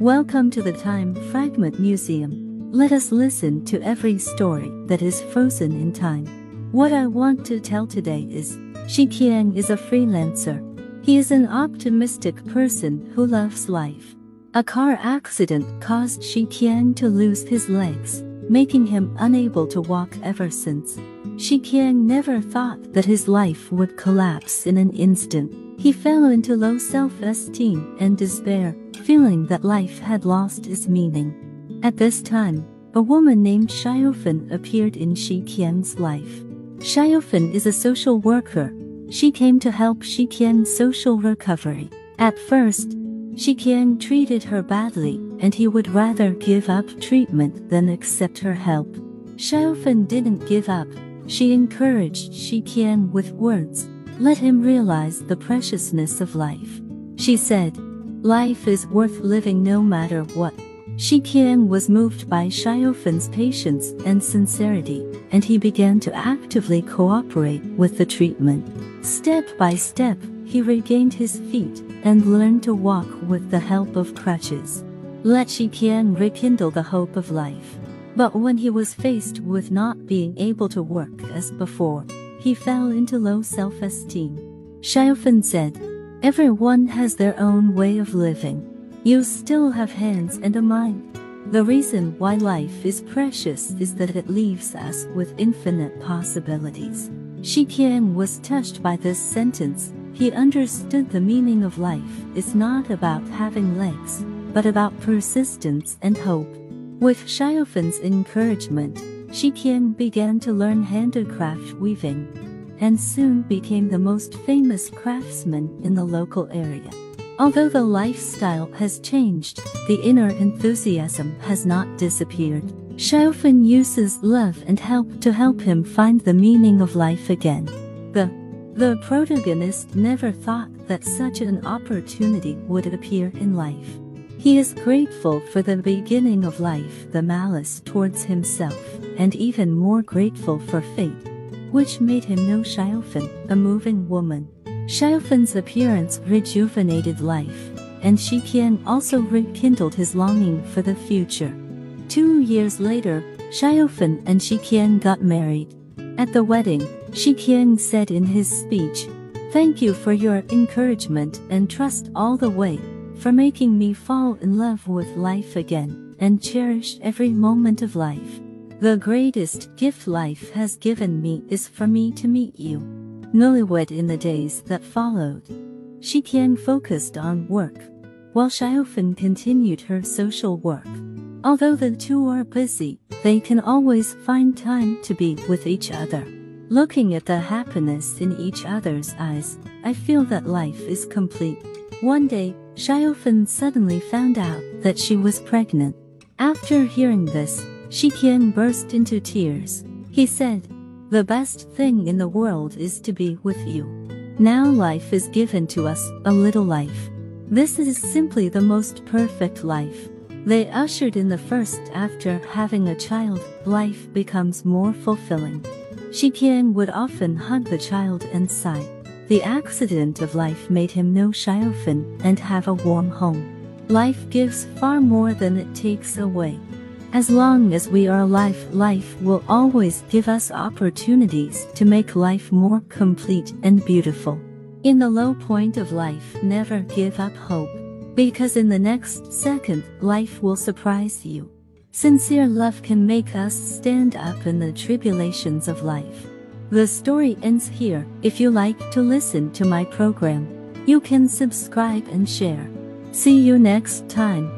Welcome to the Time Fragment Museum. Let us listen to every story that is frozen in time. What I want to tell today is Shi Qian is a freelancer. He is an optimistic person who loves life. A car accident caused Shi Qian to lose his legs, making him unable to walk ever since. Shi Qian never thought that his life would collapse in an instant. He fell into low self-esteem and despair, feeling that life had lost its meaning. At this time, a woman named Xiaofen appeared in Shi Qian's life. Xiaofen is a social worker. She came to help Shi Qian's social recovery. At first, Shi Qian treated her badly, and he would rather give up treatment than accept her help. Xiaofen didn't give up. She encouraged Shi Qian with words, let him realize the preciousness of life. She said, Life is worth living no matter what. Shi Qian was moved by Xiaofen's patience and sincerity, and he began to actively cooperate with the treatment. Step by step, he regained his feet and learned to walk with the help of crutches. Let Shi Qian rekindle the hope of life. But when he was faced with not being able to work as before, he fell into low self-esteem. Xiaofen said, Everyone has their own way of living. You still have hands and a mind. The reason why life is precious is that it leaves us with infinite possibilities. Shi Qian was touched by this sentence. He understood the meaning of life is not about having legs, but about persistence and hope. With Xiaofen's encouragement, Shi Qian began to learn handicraft weaving and soon became the most famous craftsman in the local area. Although the lifestyle has changed, the inner enthusiasm has not disappeared. Xiaofen uses love and help to help him find the meaning of life again. The the protagonist never thought that such an opportunity would appear in life. He is grateful for the beginning of life, the malice towards himself, and even more grateful for fate, which made him know Xiaofen, a moving woman. Xiaofen's appearance rejuvenated life, and Shi Qian also rekindled his longing for the future. Two years later, Xiaofen and Shi Qian got married. At the wedding, Shi Qian said in his speech, Thank you for your encouragement and trust all the way, for making me fall in love with life again, and cherish every moment of life. The greatest gift life has given me is for me to meet you. Newlywed in the days that followed. Shi Qian focused on work, while Xiaofen continued her social work. Although the two are busy, they can always find time to be with each other. Looking at the happiness in each other's eyes, I feel that life is complete. One day, Xiaofen suddenly found out that she was pregnant. After hearing this, Shi Qian burst into tears. He said, The best thing in the world is to be with you. Now life is given to us, a little life. This is simply the most perfect life. They ushered in the first after having a child, life becomes more fulfilling. Shi Qian would often hug the child and sigh. The accident of life made him know Xiaofen and have a warm home. Life gives far more than it takes away. As long as we are alive, life will always give us opportunities to make life more complete and beautiful. In the low point of life, never give up hope. Because in the next second, life will surprise you. Sincere love can make us stand up in the tribulations of life. The story ends here. If you like to listen to my program, you can subscribe and share. See you next time.